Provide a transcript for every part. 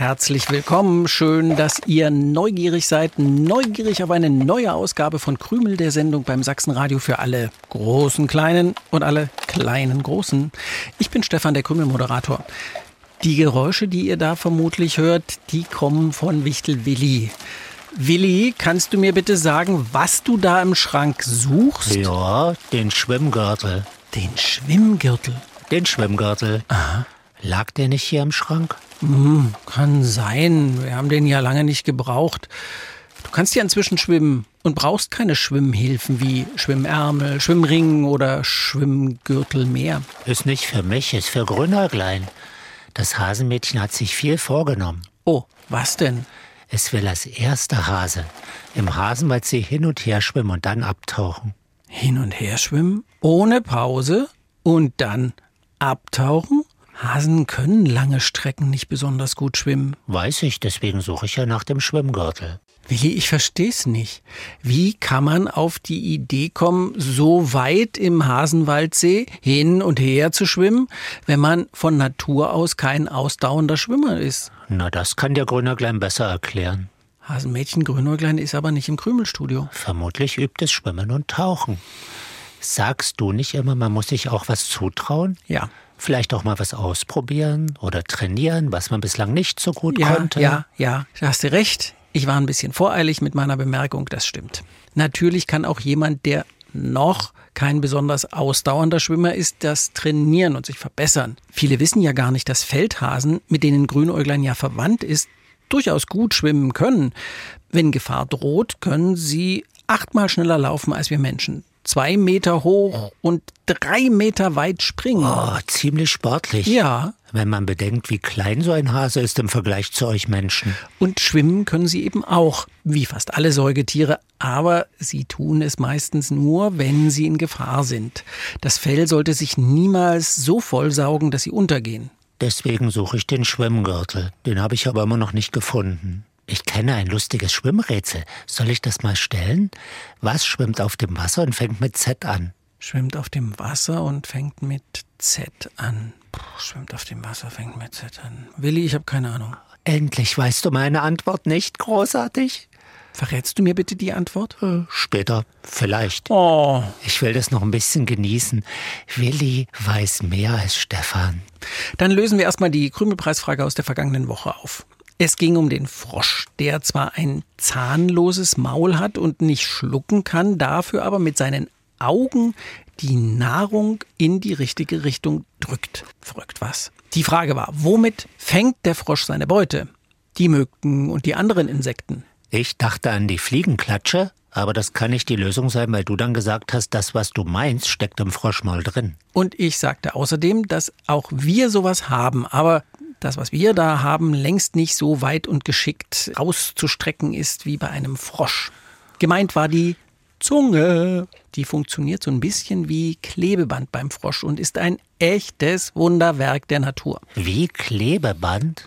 Herzlich willkommen. Schön, dass ihr neugierig seid. Neugierig auf eine neue Ausgabe von Krümel der Sendung beim Sachsenradio für alle großen Kleinen und alle kleinen Großen. Ich bin Stefan, der Krümel-Moderator. Die Geräusche, die ihr da vermutlich hört, die kommen von Wichtel Willi. Willi, kannst du mir bitte sagen, was du da im Schrank suchst? Ja, den Schwimmgürtel. Den Schwimmgürtel. Den Schwimmgürtel. Aha. Lag der nicht hier im Schrank? Hm, kann sein. Wir haben den ja lange nicht gebraucht. Du kannst ja inzwischen schwimmen und brauchst keine Schwimmhilfen wie Schwimmärmel, Schwimmring oder Schwimmgürtel mehr. Ist nicht für mich, ist für Grünäuglein. Das Hasenmädchen hat sich viel vorgenommen. Oh, was denn? Es will als erster Hase im Hasenwaldsee hin und her schwimmen und dann abtauchen. Hin und her schwimmen, ohne Pause und dann abtauchen? Hasen können lange Strecken nicht besonders gut schwimmen. Weiß ich, deswegen suche ich ja nach dem Schwimmgürtel. Willi, ich versteh's nicht. Wie kann man auf die Idee kommen, so weit im Hasenwaldsee hin und her zu schwimmen, wenn man von Natur aus kein ausdauernder Schwimmer ist? Na, das kann der Grünäuglein besser erklären. Hasenmädchen Grünäuglein ist aber nicht im Krümelstudio. Vermutlich übt es Schwimmen und Tauchen. Sagst du nicht immer, man muss sich auch was zutrauen? Ja. Vielleicht auch mal was ausprobieren oder trainieren, was man bislang nicht so gut Ja, konnte? ja, ja, da hast du recht. Ich war ein bisschen voreilig mit meiner Bemerkung, das stimmt. Natürlich kann auch jemand, der noch kein besonders ausdauernder Schwimmer ist, das trainieren und sich verbessern. Viele wissen ja gar nicht, dass Feldhasen, mit denen Grünäuglein ja verwandt ist, durchaus gut schwimmen können. Wenn Gefahr droht, können sie achtmal schneller laufen als wir Menschen. Zwei Meter hoch und drei Meter weit springen. Oh, ziemlich sportlich. Ja, Wenn man bedenkt, wie klein so ein Hase ist im Vergleich zu euch Menschen. Und schwimmen können sie eben auch, wie fast alle Säugetiere, aber sie tun es meistens nur, wenn sie in Gefahr sind. Das Fell sollte sich niemals so vollsaugen, dass sie untergehen. Deswegen suche ich den Schwimmgürtel. Den habe ich aber immer noch nicht gefunden. Ich kenne ein lustiges Schwimmrätsel. Soll ich das mal stellen? Was schwimmt auf dem Wasser und fängt mit Z an? Schwimmt auf dem Wasser und fängt mit Z an. Puh, schwimmt auf dem Wasser, fängt mit Z an. Willi, ich habe keine Ahnung. Endlich weißt du meine Antwort nicht. Großartig. Verrätst du mir bitte die Antwort? Äh, Später, vielleicht. Oh, Ich will das noch ein bisschen genießen. Willi weiß mehr als Stefan. Dann lösen wir erstmal die Krümelpreisfrage aus der vergangenen Woche auf. Es ging um den Frosch, der zwar ein zahnloses Maul hat und nicht schlucken kann, dafür aber mit seinen Augen die Nahrung in die richtige Richtung drückt. Verrückt was. Die Frage war, womit fängt der Frosch seine Beute? Die Mücken und die anderen Insekten. Ich dachte an die Fliegenklatsche, aber das kann nicht die Lösung sein, weil du dann gesagt hast, das, was du meinst, steckt im Froschmaul drin. Und ich sagte außerdem, dass auch wir sowas haben, aber das, was wir da haben, längst nicht so weit und geschickt auszustrecken ist wie bei einem Frosch. Gemeint war die Zunge. Die funktioniert so ein bisschen wie Klebeband beim Frosch und ist ein echtes Wunderwerk der Natur. Wie Klebeband?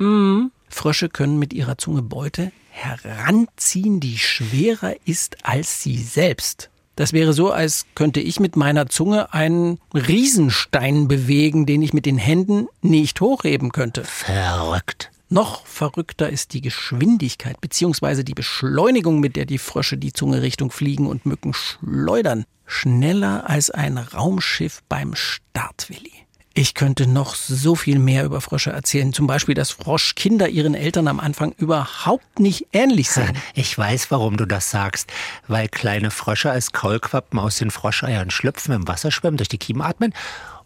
Frösche können mit ihrer Zunge Beute heranziehen, die schwerer ist als sie selbst. Das wäre so, als könnte ich mit meiner Zunge einen Riesenstein bewegen, den ich mit den Händen nicht hochheben könnte. Verrückt. Noch verrückter ist die Geschwindigkeit bzw. die Beschleunigung, mit der die Frösche die Zunge Richtung Fliegen und Mücken schleudern. Schneller als ein Raumschiff beim Start, Willi. Ich könnte noch so viel mehr über Frösche erzählen. Zum Beispiel, dass Froschkinder ihren Eltern am Anfang überhaupt nicht ähnlich sehen. Ich weiß, warum du das sagst. Weil kleine Frösche als Kaulquappen aus den Froscheiern schlüpfen, im Wasser schwimmen, durch die Kiemen atmen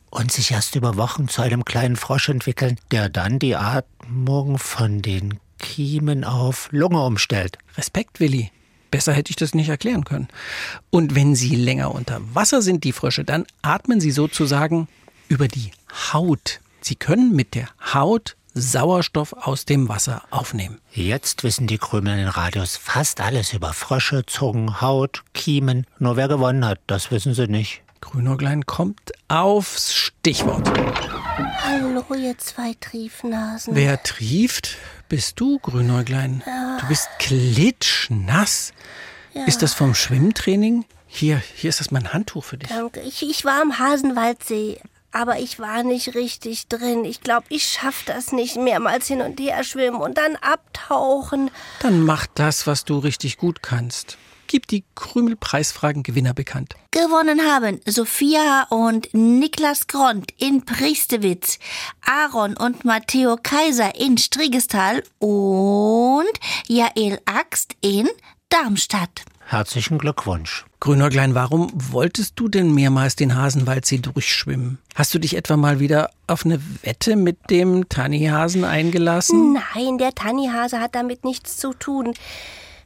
und sich erst über Wochen zu einem kleinen Frosch entwickeln, der dann die Atmung von den Kiemen auf Lunge umstellt. Respekt, Willi. Besser hätte ich das nicht erklären können. Und wenn sie länger unter Wasser sind, die Frösche, dann atmen sie sozusagen über die Haut. Sie können mit der Haut Sauerstoff aus dem Wasser aufnehmen. Jetzt wissen die Krümel in den Radios fast alles über Frösche, Zungen, Haut, Kiemen. Nur wer gewonnen hat, das wissen sie nicht. Grünäuglein kommt aufs Stichwort. Hallo, ihr zwei Triefnasen. Wer trieft, bist du, Grünäuglein. Du bist klitschnass. Ist das vom Schwimmtraining? Hier, hier ist das mein Handtuch für dich. Danke. Ich, ich war am Hasenwaldsee, aber ich war nicht richtig drin. Ich glaube, ich schaff das nicht mehrmals hin und her schwimmen und dann abtauchen. Dann mach das, was du richtig gut kannst. Gib die Krümelpreisfragen-Gewinner bekannt. Gewonnen haben Sophia und Niklas Grond in Priestewitz, Aaron und Matteo Kaiser in Strigestal und Jael Axt in Darmstadt. Herzlichen Glückwunsch. Grünäuglein, warum wolltest du denn mehrmals den Hasenwaldsee durchschwimmen? Hast du dich etwa mal wieder auf eine Wette mit dem Tannihasen eingelassen? Nein, der Tannihase hat damit nichts zu tun.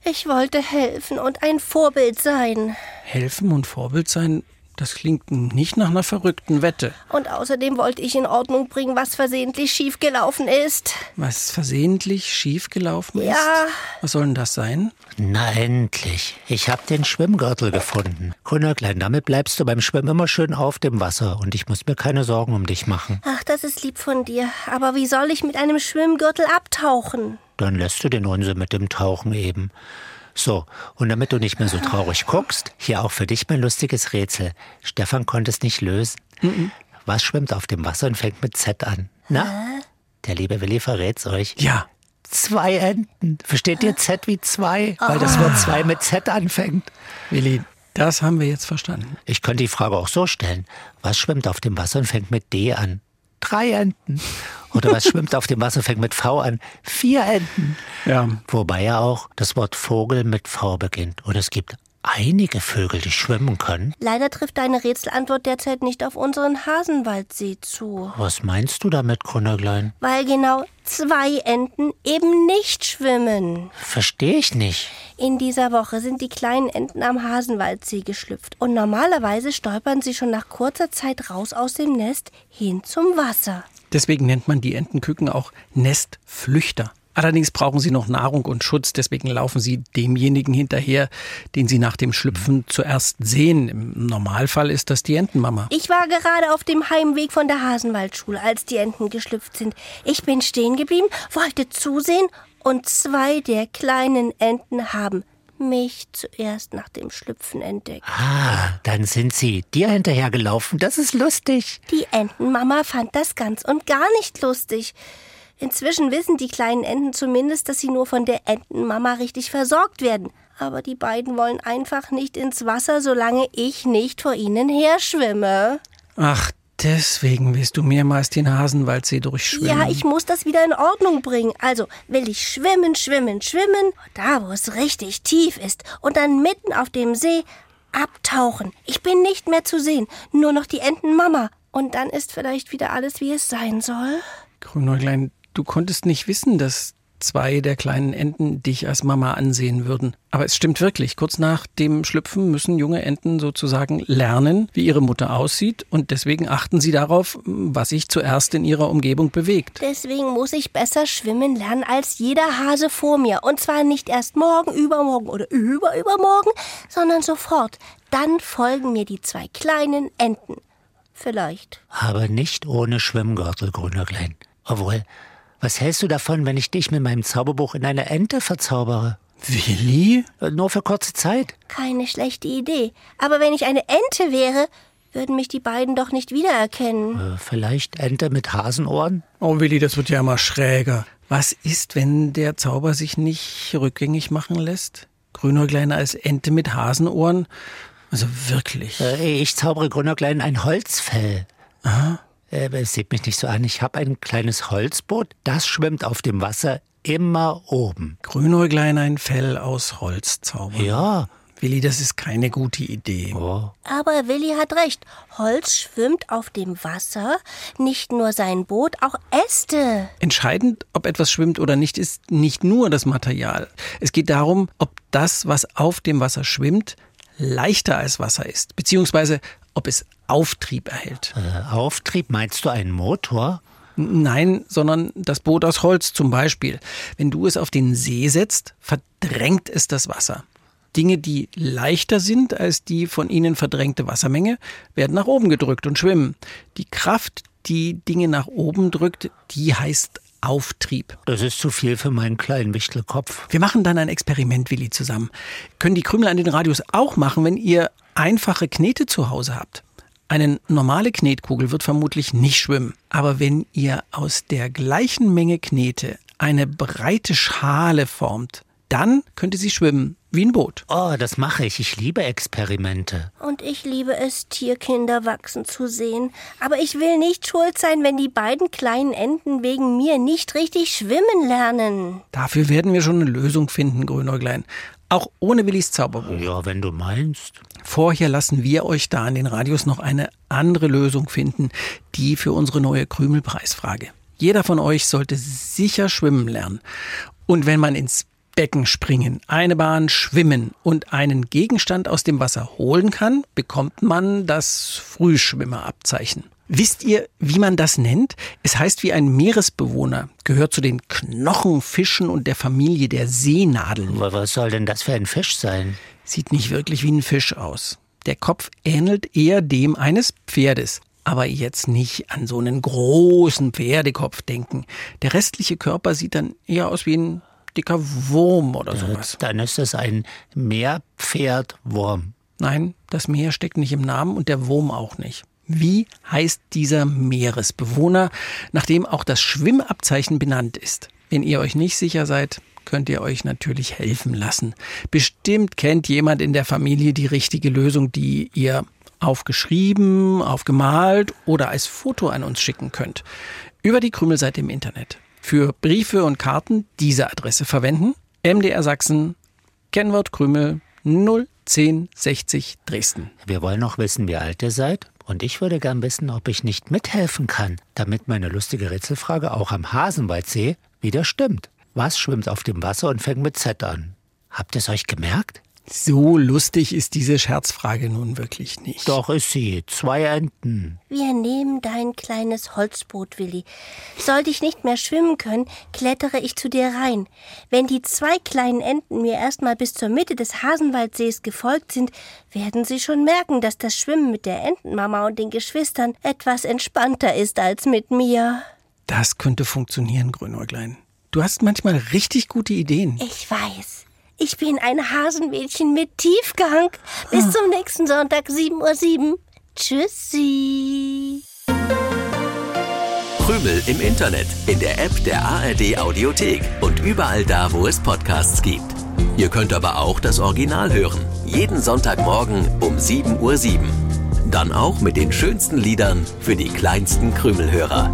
Ich wollte helfen und ein Vorbild sein. Helfen und Vorbild sein, das klingt nicht nach einer verrückten Wette. Und außerdem wollte ich in Ordnung bringen, was versehentlich schiefgelaufen ist. Was versehentlich schiefgelaufen ist? Ja. Was soll denn das sein? Na endlich. Ich hab den Schwimmgürtel gefunden. Grünäuglein, damit bleibst du beim Schwimmen immer schön auf dem Wasser und ich muss mir keine Sorgen um dich machen. Ach, das ist lieb von dir. Aber wie soll ich mit einem Schwimmgürtel abtauchen? Dann lässt du den Unsinn mit dem Tauchen eben. So, und damit du nicht mehr so traurig guckst, hier auch für dich mein lustiges Rätsel. Stefan konnte es nicht lösen. Was schwimmt auf dem Wasser und fängt mit Z an? Na? Der liebe Willi verrät's euch. Ja. Zwei Enten. Versteht ihr Z wie zwei? Weil das Wort zwei mit Z anfängt. Willi, das haben wir jetzt verstanden. Ich könnte die Frage auch so stellen. Was schwimmt auf dem Wasser und fängt mit D an? Drei Enten. Oder was schwimmt auf dem Wasser, fängt mit V an? Vier Enten. Ja. Wobei ja auch das Wort Vogel mit V beginnt. Und es gibt einige Vögel, die schwimmen können. Leider trifft deine Rätselantwort derzeit nicht auf unseren Hasenwaldsee zu. Was meinst du damit, Grünäuglein? Weil genau zwei Enten eben nicht schwimmen. Verstehe ich nicht. In dieser Woche sind die kleinen Enten am Hasenwaldsee geschlüpft. Und normalerweise stolpern sie schon nach kurzer Zeit raus aus dem Nest hin zum Wasser. Deswegen nennt man die Entenküken auch Nestflüchter. Allerdings brauchen sie noch Nahrung und Schutz, deswegen laufen sie demjenigen hinterher, den sie nach dem Schlüpfen zuerst sehen. Im Normalfall ist das die Entenmama. Ich war gerade auf dem Heimweg von der Hasenwaldschule, als die Enten geschlüpft sind. Ich bin stehen geblieben, wollte zusehen und zwei der kleinen Enten haben mich zuerst nach dem Schlüpfen entdeckt. Ah, dann sind sie dir hinterhergelaufen. Das ist lustig. Die Entenmama fand das ganz und gar nicht lustig. Inzwischen wissen die kleinen Enten zumindest, dass sie nur von der Entenmama richtig versorgt werden. Aber die beiden wollen einfach nicht ins Wasser, solange ich nicht vor ihnen herschwimme. Ach, deswegen willst du mehrmals den Hasenwaldsee durchschwimmen. Ja, ich muss das wieder in Ordnung bringen. Also will ich schwimmen, schwimmen, schwimmen, da wo es richtig tief ist und dann mitten auf dem See abtauchen. Ich bin nicht mehr zu sehen, nur noch die Entenmama. Und dann ist vielleicht wieder alles, wie es sein soll. Grünäuglein, du konntest nicht wissen, dass zwei der kleinen Enten dich als Mama ansehen würden. Aber es stimmt wirklich. Kurz nach dem Schlüpfen müssen junge Enten sozusagen lernen, wie ihre Mutter aussieht. Und deswegen achten sie darauf, was sich zuerst in ihrer Umgebung bewegt. Deswegen muss ich besser schwimmen lernen als jeder Hase vor mir. Und zwar nicht erst morgen, übermorgen oder überübermorgen, sondern sofort. Dann folgen mir die zwei kleinen Enten. Vielleicht. Aber nicht ohne Schwimmgürtel, Grünäuglein. Obwohl, was hältst du davon, wenn ich dich mit meinem Zauberbuch in eine Ente verzaubere? Willi? Äh, Nur für kurze Zeit. Keine schlechte Idee. Aber wenn ich eine Ente wäre, würden mich die beiden doch nicht wiedererkennen. Äh, Vielleicht Ente mit Hasenohren? Oh, Willi, das wird ja immer schräger. Was ist, wenn der Zauber sich nicht rückgängig machen lässt? Grünäuglein als Ente mit Hasenohren? Also wirklich. Äh, Ich zaubere Grünäuglein ein Holzfell. Äh, Es sieht mich nicht so an. Ich habe ein kleines Holzboot, das schwimmt auf dem Wasser immer oben. Grünäuglein ein Fell aus Holz zaubern. Ja. Willi, das ist keine gute Idee. Oh. Aber Willi hat recht. Holz schwimmt auf dem Wasser. Nicht nur sein Boot, auch Äste. Entscheidend, ob etwas schwimmt oder nicht, ist nicht nur das Material. Es geht darum, ob das, was auf dem Wasser schwimmt, leichter als Wasser ist, beziehungsweise ob es Auftrieb erhält. Äh, Auftrieb, meinst du einen Motor? Nein, sondern das Boot aus Holz zum Beispiel. Wenn du es auf den See setzt, verdrängt es das Wasser. Dinge, die leichter sind als die von ihnen verdrängte Wassermenge, werden nach oben gedrückt und schwimmen. Die Kraft, die Dinge nach oben drückt, die heißt Auftrieb. Das ist zu viel für meinen kleinen Wichtelkopf. Wir machen dann ein Experiment, Willi, zusammen. Können die Krümel an den Radios auch machen, wenn ihr einfache Knete zu Hause habt? Eine normale Knetkugel wird vermutlich nicht schwimmen. Aber wenn ihr aus der gleichen Menge Knete eine breite Schale formt, dann könnte sie schwimmen wie ein Boot. Oh, das mache ich. Ich liebe Experimente. Und ich liebe es, Tierkinder wachsen zu sehen. Aber ich will nicht schuld sein, wenn die beiden kleinen Enten wegen mir nicht richtig schwimmen lernen. Dafür werden wir schon eine Lösung finden, Grünäuglein. Auch ohne Willis Zauberbuch. Ja, wenn du meinst. Vorher lassen wir euch da an den Radios noch eine andere Lösung finden, die für unsere neue Krümelpreisfrage. Jeder von euch sollte sicher schwimmen lernen. Und wenn man ins Becken springen, eine Bahn schwimmen und einen Gegenstand aus dem Wasser holen kann, bekommt man das Frühschwimmerabzeichen. Wisst ihr, wie man das nennt? Es heißt wie ein Meeresbewohner, gehört zu den Knochenfischen und der Familie der Seenadeln. Was soll denn das für ein Fisch sein? Sieht nicht wirklich wie ein Fisch aus. Der Kopf ähnelt eher dem eines Pferdes. Aber jetzt nicht an so einen großen Pferdekopf denken. Der restliche Körper sieht dann eher aus wie ein dicker Wurm oder sowas. Dann ist es ein Meerpferdwurm. Nein, das Meer steckt nicht im Namen und der Wurm auch nicht. Wie heißt dieser Meeresbewohner, nachdem auch das Schwimmabzeichen benannt ist? Wenn ihr euch nicht sicher seid, könnt ihr euch natürlich helfen lassen. Bestimmt kennt jemand in der Familie die richtige Lösung, die ihr aufgeschrieben, aufgemalt oder als Foto an uns schicken könnt. Über die Krümelseite im Internet. Für Briefe und Karten diese Adresse verwenden. MDR Sachsen, Kennwort Krümel 01060 Dresden. Wir wollen noch wissen, wie alt ihr seid. Und ich würde gern wissen, ob ich nicht mithelfen kann, damit meine lustige Rätselfrage auch am Hasenwaldsee wieder stimmt. Was schwimmt auf dem Wasser und fängt mit Z an? Habt ihr es euch gemerkt? So lustig ist diese Scherzfrage nun wirklich nicht. Doch ist sie. Zwei Enten. Wir nehmen dein kleines Holzboot, Willi. Sollte ich nicht mehr schwimmen können, klettere ich zu dir rein. Wenn die zwei kleinen Enten mir erstmal bis zur Mitte des Hasenwaldsees gefolgt sind, werden sie schon merken, dass das Schwimmen mit der Entenmama und den Geschwistern etwas entspannter ist als mit mir. Das könnte funktionieren, Grünäuglein. Du hast manchmal richtig gute Ideen. Ich weiß. Ich bin ein Hasenmädchen mit Tiefgang. Bis zum nächsten Sonntag, 7.07 Uhr. Tschüssi. Krümel im Internet, in der App der ARD Audiothek und überall da, wo es Podcasts gibt. Ihr könnt aber auch das Original hören. Jeden Sonntagmorgen um 7.07 Uhr. Dann auch mit den schönsten Liedern für die kleinsten Krümelhörer.